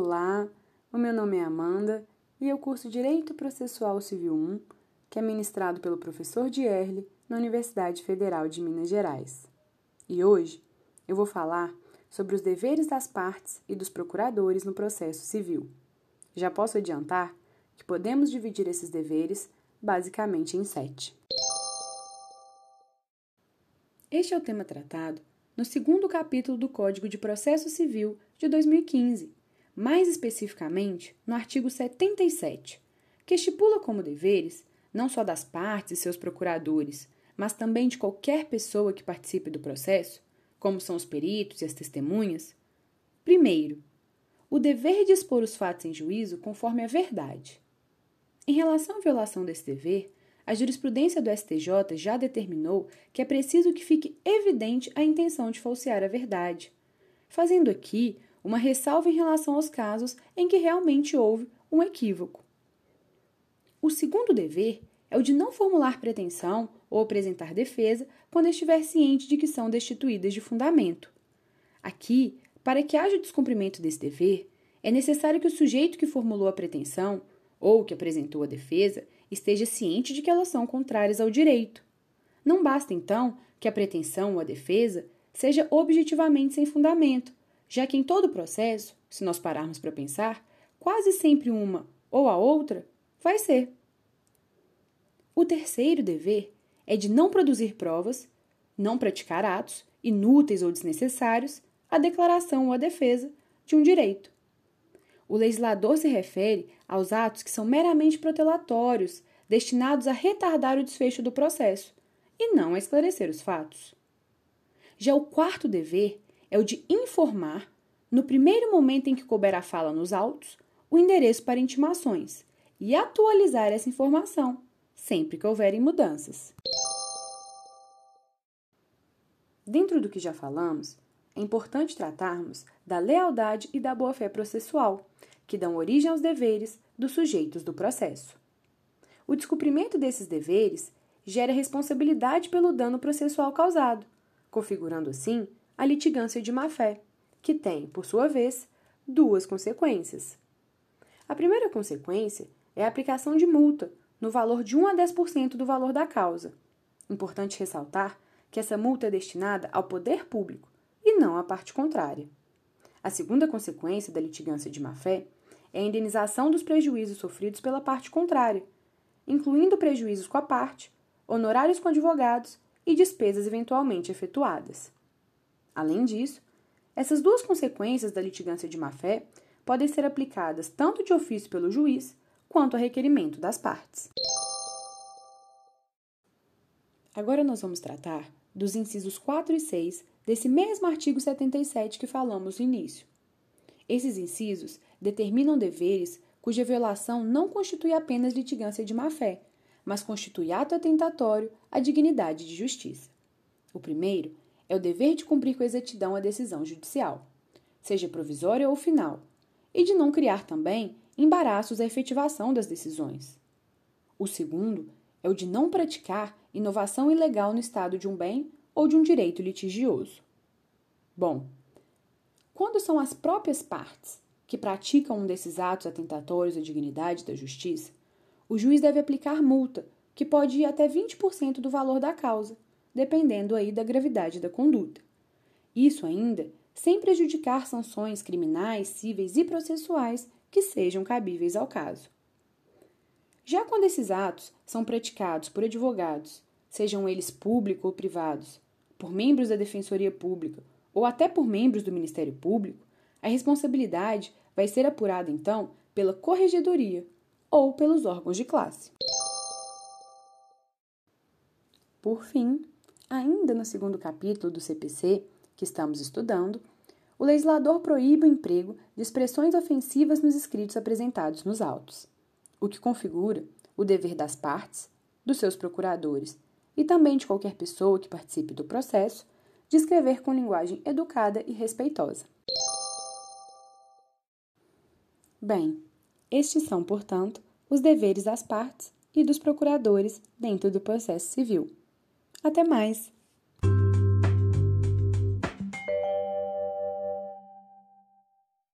Olá, o meu nome é Amanda e eu curso Direito Processual Civil 1, que é ministrado pelo professor Dierle na Universidade Federal de Minas Gerais. E hoje eu vou falar sobre os deveres das partes e dos procuradores no processo civil. Já posso adiantar que podemos dividir esses deveres basicamente em sete. Este é o tema tratado no segundo capítulo do Código de Processo Civil de 2015 mais especificamente no artigo 77, que estipula como deveres, não só das partes e seus procuradores, mas também de qualquer pessoa que participe do processo, como são os peritos e as testemunhas. Primeiro, o dever de expor os fatos em juízo conforme a verdade. Em relação à violação desse dever, a jurisprudência do STJ já determinou que é preciso que fique evidente a intenção de falsear a verdade, fazendo aqui uma ressalva em relação aos casos em que realmente houve um equívoco. O segundo dever é o de não formular pretensão ou apresentar defesa quando estiver ciente de que são destituídas de fundamento. Aqui, para que haja descumprimento desse dever, é necessário que o sujeito que formulou a pretensão ou que apresentou a defesa esteja ciente de que elas são contrárias ao direito. Não basta, então, que a pretensão ou a defesa seja objetivamente sem fundamento, já que em todo o processo, se nós pararmos para pensar, quase sempre uma ou a outra vai ser. O terceiro dever é de não produzir provas, não praticar atos inúteis ou desnecessários à declaração ou à defesa de um direito. O legislador se refere aos atos que são meramente protelatórios, destinados a retardar o desfecho do processo, e não a esclarecer os fatos. Já o quarto dever é o de informar, no primeiro momento em que couber a fala nos autos, o endereço para intimações e atualizar essa informação sempre que houverem mudanças. Dentro do que já falamos, é importante tratarmos da lealdade e da boa-fé processual, que dão origem aos deveres dos sujeitos do processo. O descumprimento desses deveres gera responsabilidade pelo dano processual causado, configurando assim a litigância de má-fé, que tem, por sua vez, duas consequências. A primeira consequência é a aplicação de multa no valor de 1 a 10% do valor da causa. Importante ressaltar que essa multa é destinada ao poder público e não à parte contrária. A segunda consequência da litigância de má-fé é a indenização dos prejuízos sofridos pela parte contrária, incluindo prejuízos com a parte, honorários com advogados e despesas eventualmente efetuadas. Além disso, essas duas consequências da litigância de má-fé podem ser aplicadas tanto de ofício pelo juiz quanto a requerimento das partes. Agora nós vamos tratar dos incisos 4 e 6 desse mesmo artigo 77 que falamos no início. Esses incisos determinam deveres cuja violação não constitui apenas litigância de má-fé, mas constitui ato atentatório à dignidade de justiça. O primeiro é o dever de cumprir com exatidão a decisão judicial, seja provisória ou final, e de não criar também embaraços à efetivação das decisões. O segundo é o de não praticar inovação ilegal no estado de um bem ou de um direito litigioso. Bom, quando são as próprias partes que praticam um desses atos atentatórios à dignidade da justiça, o juiz deve aplicar multa, que pode ir até 20% do valor da causa, dependendo aí da gravidade da conduta. Isso ainda sem prejudicar sanções criminais, cíveis e processuais que sejam cabíveis ao caso. Já quando esses atos são praticados por advogados, sejam eles públicos ou privados, por membros da Defensoria Pública ou até por membros do Ministério Público, a responsabilidade vai ser apurada então pela Corregedoria ou pelos órgãos de classe. Por fim, Ainda no segundo capítulo do CPC, que estamos estudando, o legislador proíbe o emprego de expressões ofensivas nos escritos apresentados nos autos, o que configura o dever das partes, dos seus procuradores e também de qualquer pessoa que participe do processo de escrever com linguagem educada e respeitosa. Bem, estes são, portanto, os deveres das partes e dos procuradores dentro do processo civil. Até mais!